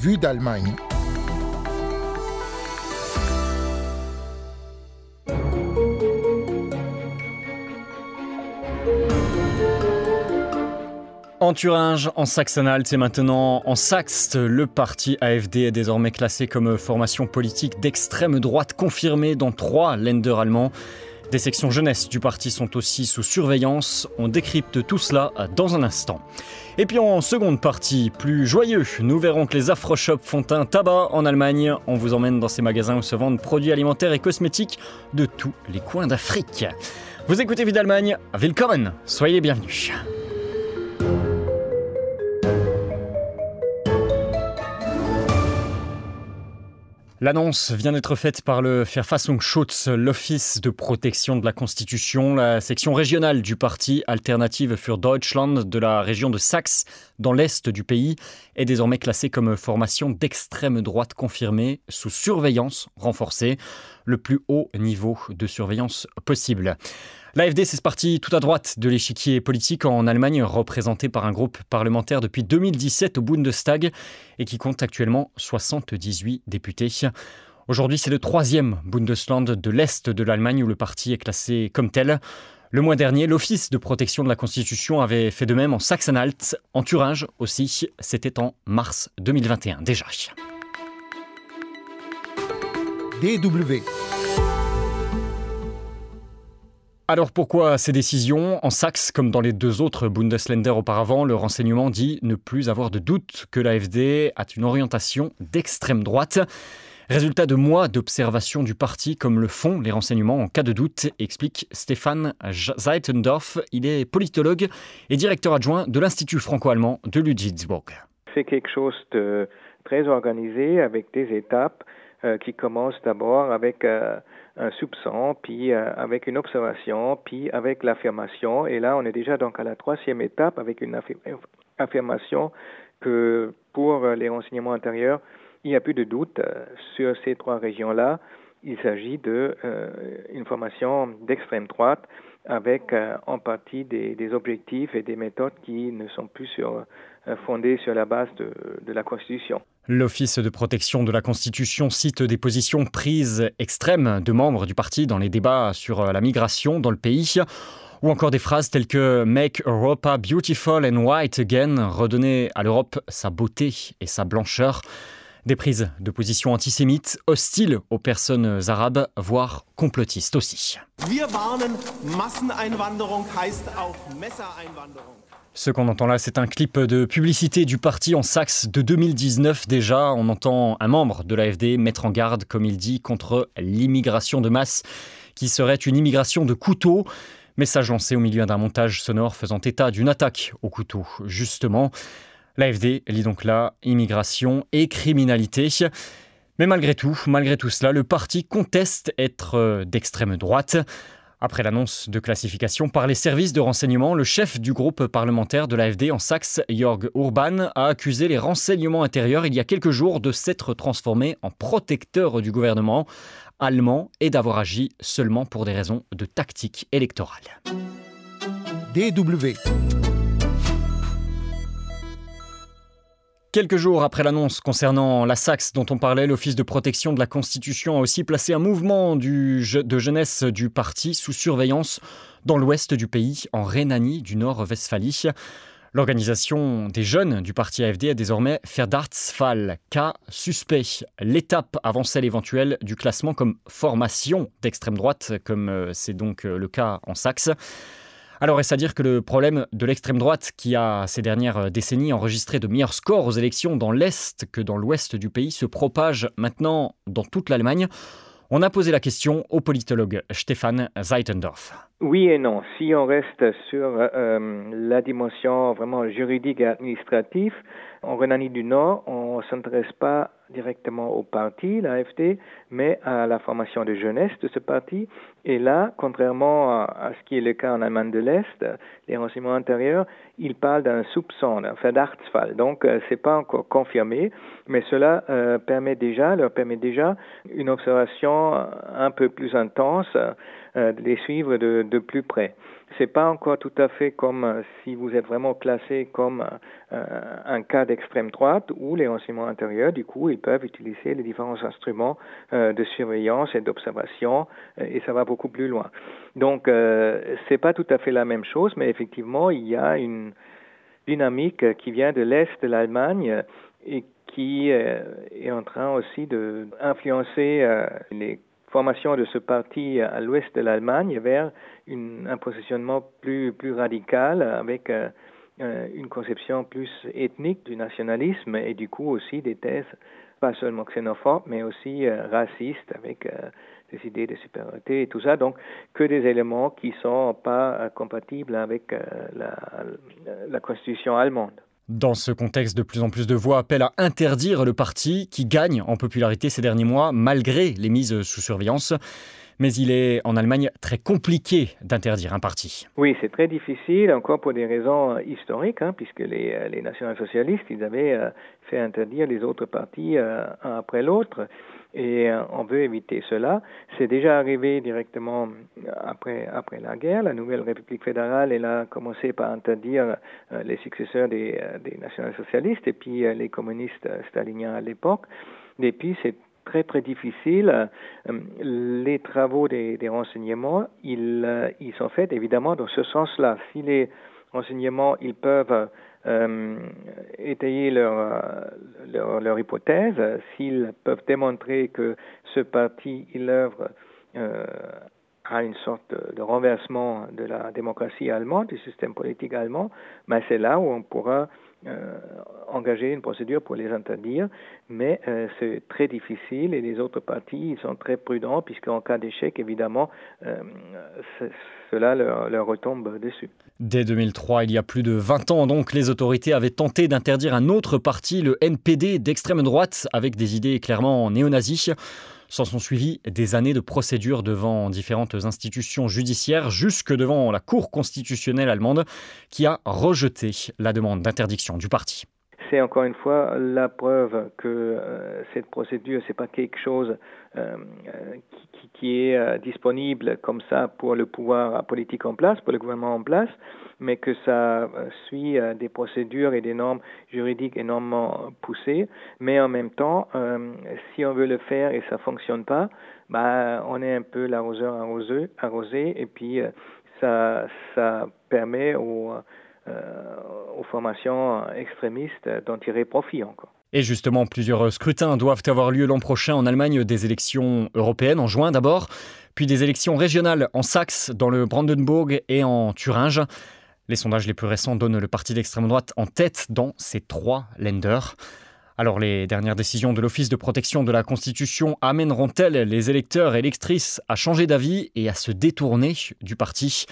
Vue d'Allemagne. En Thuringe, en Saxe-Anhalt et maintenant en Saxe, le parti AFD est désormais classé comme formation politique d'extrême droite confirmée dans trois Länder allemands. Des sections jeunesse du parti sont aussi sous surveillance. On décrypte tout cela dans un instant. Et puis en seconde partie, plus joyeux, nous verrons que les Afroshops font un tabac en Allemagne. On vous emmène dans ces magasins où se vendent produits alimentaires et cosmétiques de tous les coins d'Afrique. Vous écoutez Vie d'Allemagne, willkommen, soyez bienvenus. L'annonce vient d'être faite par le Verfassungsschutz, l'Office de protection de la Constitution. La section régionale du parti Alternative für Deutschland de la région de Saxe, dans l'est du pays, est désormais classée comme formation d'extrême droite confirmée, sous surveillance renforcée, le plus haut niveau de surveillance possible. L'AFD, c'est ce parti tout à droite de l'échiquier politique en Allemagne, représenté par un groupe parlementaire depuis 2017 au Bundestag et qui compte actuellement 78 députés. Aujourd'hui, c'est le troisième Bundesland de l'Est de l'Allemagne où le parti est classé comme tel. Le mois dernier, l'Office de protection de la Constitution avait fait de même en Saxe-Anhalt, en Thuringe aussi. C'était en mars 2021 déjà. DW. Alors pourquoi ces décisions? En Saxe, comme dans les deux autres Bundesländer auparavant, le renseignement dit ne plus avoir de doute que l'AFD a une orientation d'extrême droite. Résultat de mois d'observation du parti, comme le font les renseignements en cas de doute, explique Stéphane Zeitendorf. Il est politologue et directeur adjoint de l'Institut franco-allemand de Ludwigsburg. C'est quelque chose de très organisé avec des étapes euh, qui commencent d'abord avec euh, un soupçon, puis euh, avec une observation, puis avec l'affirmation. Et là, on est déjà donc à la troisième étape avec une affirmation que pour les renseignements antérieurs, il n'y a plus de doute euh, sur ces trois régions-là. Il s'agit d'une euh, formation d'extrême droite avec euh, en partie des, objectifs et des méthodes qui ne sont plus sur, euh, fondées sur la base de, de la Constitution. L'Office de protection de la Constitution cite des positions prises extrêmes de membres du parti dans les débats sur la migration dans le pays ou encore des phrases telles que Make Europa beautiful and white again, redonner à l'Europe sa beauté et sa blancheur. Des prises de position antisémites, hostiles aux personnes arabes, voire complotistes aussi. Ce qu'on entend là, c'est un clip de publicité du parti en Saxe de 2019 déjà. On entend un membre de l'AFD mettre en garde, comme il dit, contre l'immigration de masse, qui serait une immigration de couteaux. Message lancé au milieu d'un montage sonore faisant état d'une attaque au couteau, justement. L'AFD lit donc là immigration et criminalité. Mais malgré tout, malgré tout cela, le parti conteste être d'extrême droite. Après l'annonce de classification par les services de renseignement, le chef du groupe parlementaire de l'AFD en Saxe, Jörg Urban, a accusé les renseignements intérieurs il y a quelques jours de s'être transformé en protecteur du gouvernement allemand et d'avoir agi seulement pour des raisons de tactique électorale. DW. Quelques jours après l'annonce concernant la Saxe dont on parlait, l'Office de protection de la Constitution a aussi placé un mouvement de jeunesse du parti sous surveillance dans l'ouest du pays, en Rhénanie du Nord-Westphalie. L'organisation des jeunes du parti AFD a désormais Verdachtsfall, cas suspect. L'étape avant celle éventuelle du classement comme formation d'extrême droite, comme euh, c'est donc euh, le cas en Saxe. Alors est-ce à dire que le problème de l'extrême droite, qui a ces dernières décennies enregistré de meilleurs scores aux élections dans l'Est que dans l'Ouest du pays, se propage maintenant dans toute l'Allemagne? On a posé la question au politologue Stéphane Zeitendorf. Oui et non. Si on reste sur euh, la dimension vraiment juridique et administrative, en Rhénanie du Nord, on ne s'intéresse pas directement au parti, l'AFD, mais à la formation de jeunesse de ce parti. Et là, contrairement à, ce qui est le cas en Allemagne de l'Est, les renseignements intérieurs, ils parlent d'un soupçon, d'un Verdachtsfall. Donc, euh, c'est pas encore confirmé, mais cela euh, permet déjà, leur permet déjà une observation un peu plus intense les suivre de, de plus près. C'est pas encore tout à fait comme si vous êtes vraiment classé comme un cas d'extrême droite où les renseignements intérieurs, du coup, ils peuvent utiliser les différents instruments de surveillance et d'observation et ça va beaucoup plus loin. Donc, c'est pas tout à fait la même chose, mais effectivement, il y a une dynamique qui vient de l'est de l'Allemagne et qui euh, est en train aussi d'influencer euh, les formations de ce parti à l'ouest de l'Allemagne vers un positionnement plus, plus radical avec euh, une conception plus ethnique du nationalisme et du coup aussi des thèses pas seulement xénophobes mais aussi racistes avec des idées de supériorité et tout ça, donc que des éléments qui ne sont pas compatibles avec la constitution allemande. Dans ce contexte, de plus en plus de voix appellent à interdire le parti qui gagne en popularité ces derniers mois malgré les mises sous surveillance. Mais il est en Allemagne très compliqué d'interdire un parti. Oui, c'est très difficile, encore pour des raisons historiques, hein, puisque les, euh, les national-socialistes, ils avaient euh, fait interdire les autres partis euh, un après l'autre et euh, on veut éviter cela. C'est déjà arrivé directement après, après la guerre. La nouvelle République fédérale, elle a commencé par interdire euh, les successeurs des, euh, des national-socialistes et puis les communistes staliniens à l'époque. Et puis, c'est très très difficile. Les travaux des, renseignements, ils, ils sont faits évidemment dans ce sens-là. Si les renseignements, ils peuvent euh, étayer leur, leur, hypothèse, s'ils peuvent démontrer que ce parti, il œuvre euh, à une sorte de renversement de la démocratie allemande, du système politique allemand, ben, c'est là où on pourra euh, engager une procédure pour les interdire, mais euh, c'est très difficile et les autres partis sont très prudents puisqu'en cas d'échec, évidemment, euh, cela leur, leur, retombe dessus. Dès 2003, il y a plus de 20 ans, donc, les autorités avaient tenté d'interdire un autre parti, le NPD d'extrême droite, avec des idées clairement néo-nazis. S'en sont suivis des années de procédures devant différentes institutions judiciaires, jusque devant la Cour constitutionnelle allemande, qui a rejeté la demande d'interdiction du parti. C'est encore une fois la preuve que euh, cette procédure, c'est pas quelque chose qui, qui, est euh, disponible comme ça pour le pouvoir politique en place, pour le gouvernement en place, mais que ça euh, suit euh, des procédures et des normes juridiques énormément poussées. Mais en même temps, euh, si on veut le faire et ça fonctionne pas, bah, on est un peu l'arroseur arrosé, arrosé et puis ça, ça permet aux formations extrémistes d'en tirer profit encore. Et justement, plusieurs scrutins doivent avoir lieu l'an prochain en Allemagne, des élections européennes en juin d'abord, puis des élections régionales en Saxe, dans le Brandenburg et en Thuringe. Les sondages les plus récents donnent le parti d'extrême droite en tête dans ces trois lenders. Alors les dernières décisions de l'Office de protection de la Constitution amèneront-elles les électeurs et électrices à changer d'avis et à se détourner du parti?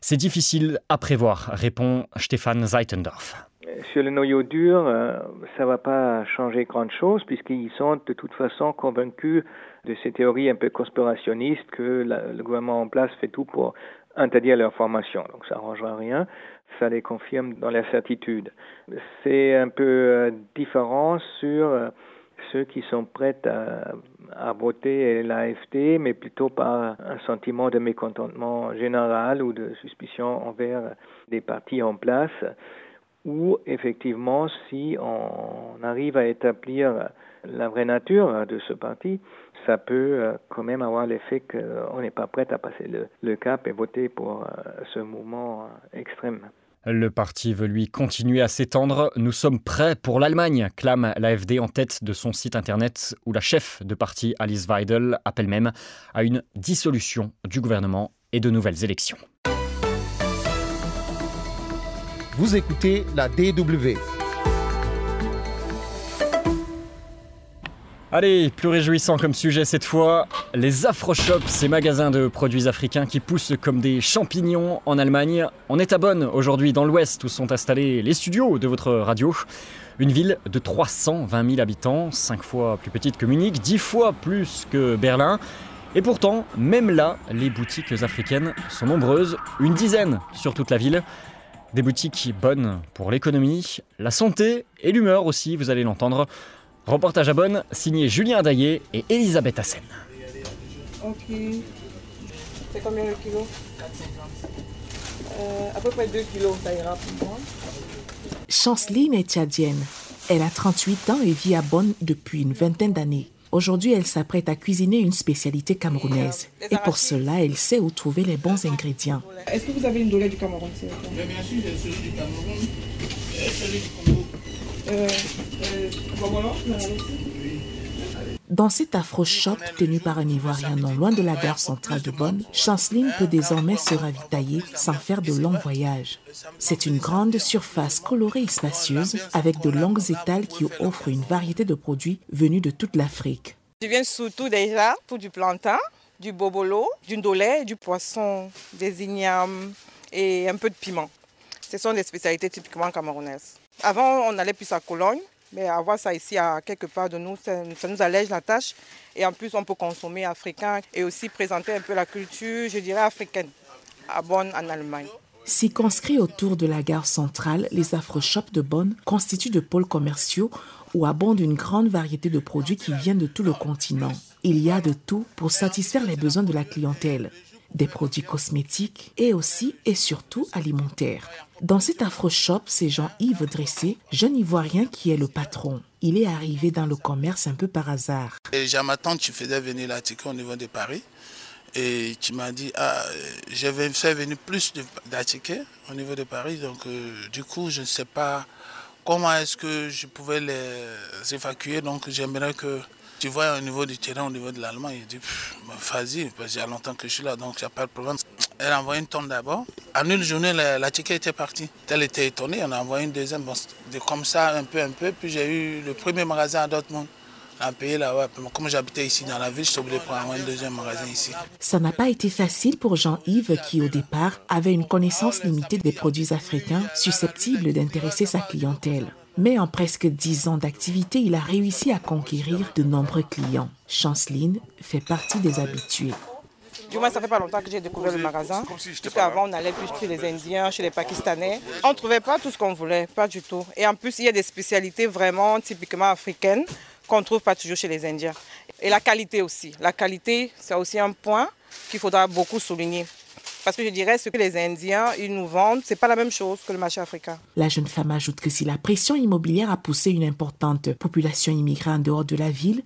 C'est difficile à prévoir, répond Stéphane Zeitendorf. Sur le noyau dur, euh, ça ne va pas changer grand-chose puisqu'ils sont de toute façon convaincus de ces théories un peu conspirationnistes que la, le gouvernement en place fait tout pour interdire leur formation. Donc ça n'arrangera rien, ça les confirme dans la certitude. C'est un peu euh, différent sur euh, ceux qui sont prêts à, voter l'AFD, mais plutôt par un sentiment de mécontentement général ou de suspicion envers des partis en place, ou effectivement, si on arrive à établir la vraie nature de ce parti, ça peut euh, quand même avoir l'effet qu'on n'est pas prêt à passer le, le, cap et voter pour euh, ce mouvement euh, extrême. Le parti veut lui continuer à s'étendre. Nous sommes prêts pour l'Allemagne, clame l'AFD en tête de son site internet où la chef de parti Alice Weidel appelle même à une dissolution du gouvernement et de nouvelles élections. Vous écoutez la DW. Allez, plus réjouissant comme sujet cette fois, les Afroshops, ces magasins de produits africains qui poussent comme des champignons en Allemagne. On est à Bonn aujourd'hui dans l'ouest où sont installés les studios de votre radio. Une ville de 320 000 habitants, 5 fois plus petite que Munich, 10 fois plus que Berlin. Et pourtant, même là, les boutiques africaines sont nombreuses, une dizaine sur toute la ville. Des boutiques bonnes pour l'économie, la santé et l'humeur aussi, vous allez l'entendre. Reportage à Bonn, signé Julien Daillé et Elisabeth Hassen. Okay. C'est combien le kilo 4,50. Euh, à peu près 2 kilos, ça ira pour moi. Chanceline est tchadienne. Elle a 38 ans et vit à Bonn depuis une vingtaine d'années. Aujourd'hui, elle s'apprête à cuisiner une spécialité camerounaise. Et pour cela, elle sait où trouver les bons ingrédients. Est-ce que vous avez une dolée du Cameroun Bien sûr, j'ai celui du Cameroun et celui du Congo. Euh, euh, dans cet afro-shop tenu par un Ivoirien non loin de la gare centrale de Bonn, Chanceline peut désormais se ravitailler sans faire de longs voyages. C'est une grande surface colorée et spacieuse avec de longues étals qui offrent une variété de produits venus de toute l'Afrique. Je viens surtout déjà pour du plantain, du bobolo, du ndolé, du poisson, des ignames et un peu de piment. Ce sont des spécialités typiquement camerounaises. Avant, on allait plus à Cologne, mais avoir ça ici à quelque part de nous, ça, nous allège la tâche. Et en plus, on peut consommer africain et aussi présenter un peu la culture, je dirais, africaine à Bonn, en Allemagne. Autour de la gare centrale, les afro-shops de Bonn constituent de pôles commerciaux où abonde une grande variété de produits qui viennent de tout le continent. Il y a de tout pour satisfaire les besoins de la clientèle des produits cosmétiques et aussi et surtout alimentaires. Dans cet afro-shop, c'est Jean-Yves Dressé, jeune Ivoirien qui est le patron. Il est arrivé dans le commerce un peu par hasard. J'ai ma tante qui faisait venir la au niveau de Paris et qui m'a dit ah j'avais fait venir plus d'attiqués au niveau de Paris donc euh, du coup je ne sais pas comment est-ce que je pouvais les évacuer donc j'aimerais que tu vois, au niveau du terrain, au niveau de l'allemand, il dit, vas-y, parce qu'il y a longtemps que je suis là, donc il n'y a pas de problème. Elle a envoyé une tonne d'abord. En une journée, la, la était partie. Elle était étonnée, on a envoyé une deuxième. Bon, comme ça, un peu, un peu. Puis j'ai eu le premier magasin à Dortmund. Un pays là, comme j'habitais ici dans la ville, je suis obligé de prendre un deuxième magasin ici. Ça n'a pas été facile pour Jean-Yves qui, au départ, avait une connaissance limitée des produits africains susceptibles d'intéresser sa clientèle. Mais en presque dix ans d'activité, il a réussi à conquérir de nombreux clients. Chanceline fait partie des habitués. Du moins, ça fait pas longtemps que j'ai découvert le magasin. Avant, on allait plus chez les Indiens, chez les Pakistanais. On ne trouvait pas tout ce qu'on voulait, pas du tout. Et en plus, il y a des spécialités vraiment typiquement africaines qu'on ne trouve pas toujours chez les Indiens. Et la qualité aussi. La qualité, c'est aussi un point qu'il faudra beaucoup souligner. Parce que je dirais, ce que les Indiens, ils nous vendent, c'est pas la même chose que le marché africain. La jeune femme ajoute que si la pression immobilière a poussé une importante population immigrée en dehors de la ville,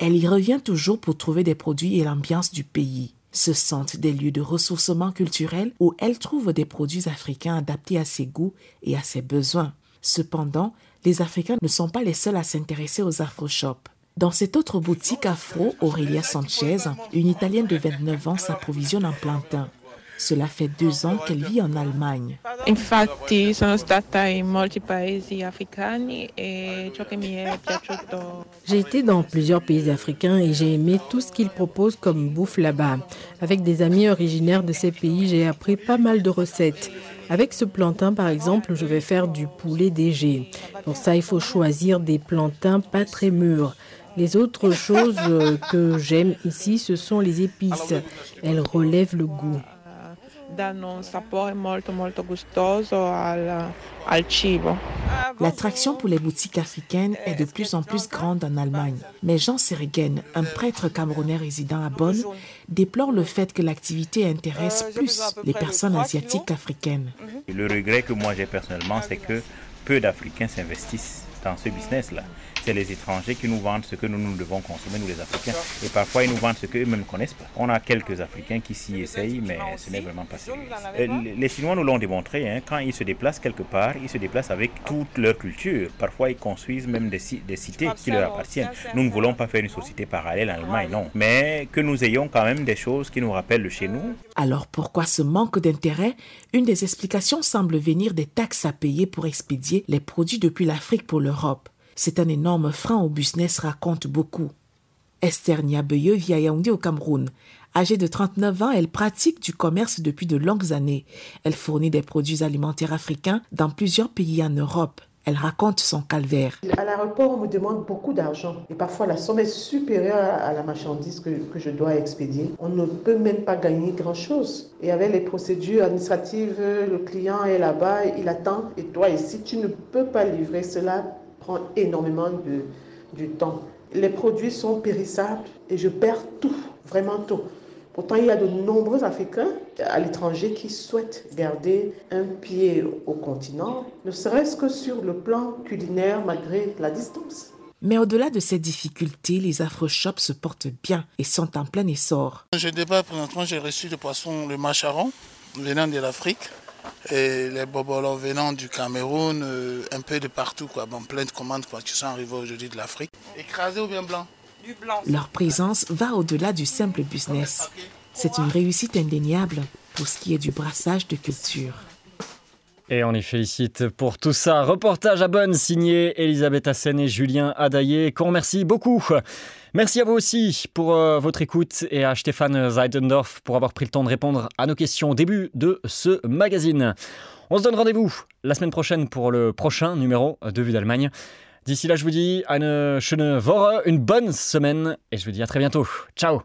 elle y revient toujours pour trouver des produits et l'ambiance du pays. Ce sont des lieux de ressourcement culturel où elle trouve des produits africains adaptés à ses goûts et à ses besoins. Cependant, les Africains ne sont pas les seuls à s'intéresser aux afro-shops. Dans cette autre boutique afro, Aurelia Sanchez, une Italienne de 29 ans s'approvisionne en plantain. Cela fait deux ans qu'elle vit en Allemagne. E. J'ai été dans plusieurs pays africains et j'ai aimé tout ce qu'ils proposent comme bouffe là-bas. Avec des amis originaires de ces pays, j'ai appris pas mal de recettes. Avec ce plantain, par exemple, je vais faire du poulet DG. Pour ça, il faut choisir des plantains pas très mûrs. Les autres choses que j'aime ici, ce sont les épices. Elles relèvent le goût. L'attraction pour les boutiques africaines est de plus en plus grande en Allemagne. Mais Jean Seregen, un prêtre camerounais résident à Bonn, déplore le fait que l'activité intéresse euh, plus les personnes asiatiques qu'africaines. Le regret que moi j'ai personnellement, c'est que peu d'Africains s'investissent dans ce business-là c'est les étrangers qui nous vendent ce que nous, nous devons consommer, nous les Africains. Et parfois, ils nous vendent ce qu'eux-mêmes ne connaissent pas. On a quelques Africains qui s'y essayent, mais ce n'est vraiment pas sérieux. Euh, les Chinois nous l'ont démontré, hein. quand ils se déplacent quelque part, ils se déplacent avec toute leur culture. Parfois, ils construisent même des, des cités qui leur appartiennent. Nous ne voulons pas faire une société parallèle en Allemagne, non. Mais que nous ayons quand même des choses qui nous rappellent le chez nous. Alors pourquoi ce manque d'intérêt? Une des explications semble venir des taxes à payer pour expédier les produits depuis l'Afrique pour l'Europe. C'est un énorme frein au business, raconte beaucoup. Esther Niabeye vit à Yaoundé au Cameroun. Âgée de 39 ans, elle pratique du commerce depuis de longues années. Elle fournit des produits alimentaires africains dans plusieurs pays en Europe. Elle raconte son calvaire. À l'aéroport, on me demande beaucoup d'argent et parfois la somme est supérieure à la marchandise que, que, je dois expédier. On ne peut même pas gagner grand-chose. Et avec les procédures administratives, le client est là-bas, il attend et toi ici, tu ne peux pas livrer cela prend énormément de, du temps. Les produits sont périssables et je perds tout, vraiment tout. Pourtant, il y a de nombreux Africains à l'étranger qui souhaitent garder un pied au continent, ne serait-ce que sur le plan culinaire malgré la distance. Mais au-delà de ces difficultés, les afro-shops se portent bien et sont en plein essor. Je débat présentement, j'ai reçu le poisson, le macharon, venant de l'Afrique, et les bobolos venant du Cameroun, euh, un peu de partout, quoi. Bon, plein de commandes quoi, qui sont arrivées aujourd'hui de l'Afrique. Écrasé ou bien blanc? Du blanc. Leur présence va au-delà du simple business. C'est une réussite indéniable pour ce qui est du brassage de culture. Et on y félicite pour tout ça. Reportage à Bonne signé Elisabeth Hassen et Julien Adaillé, qu'on remercie beaucoup. Merci à vous aussi pour euh, votre écoute et à Stéphane Zeidendorf pour avoir pris le temps de répondre à nos questions au début de ce magazine. On se donne rendez-vous la semaine prochaine pour le prochain numéro de Vue d'Allemagne. D'ici là, je vous dis une schöne Woche, une bonne semaine et je vous dis à très bientôt. Ciao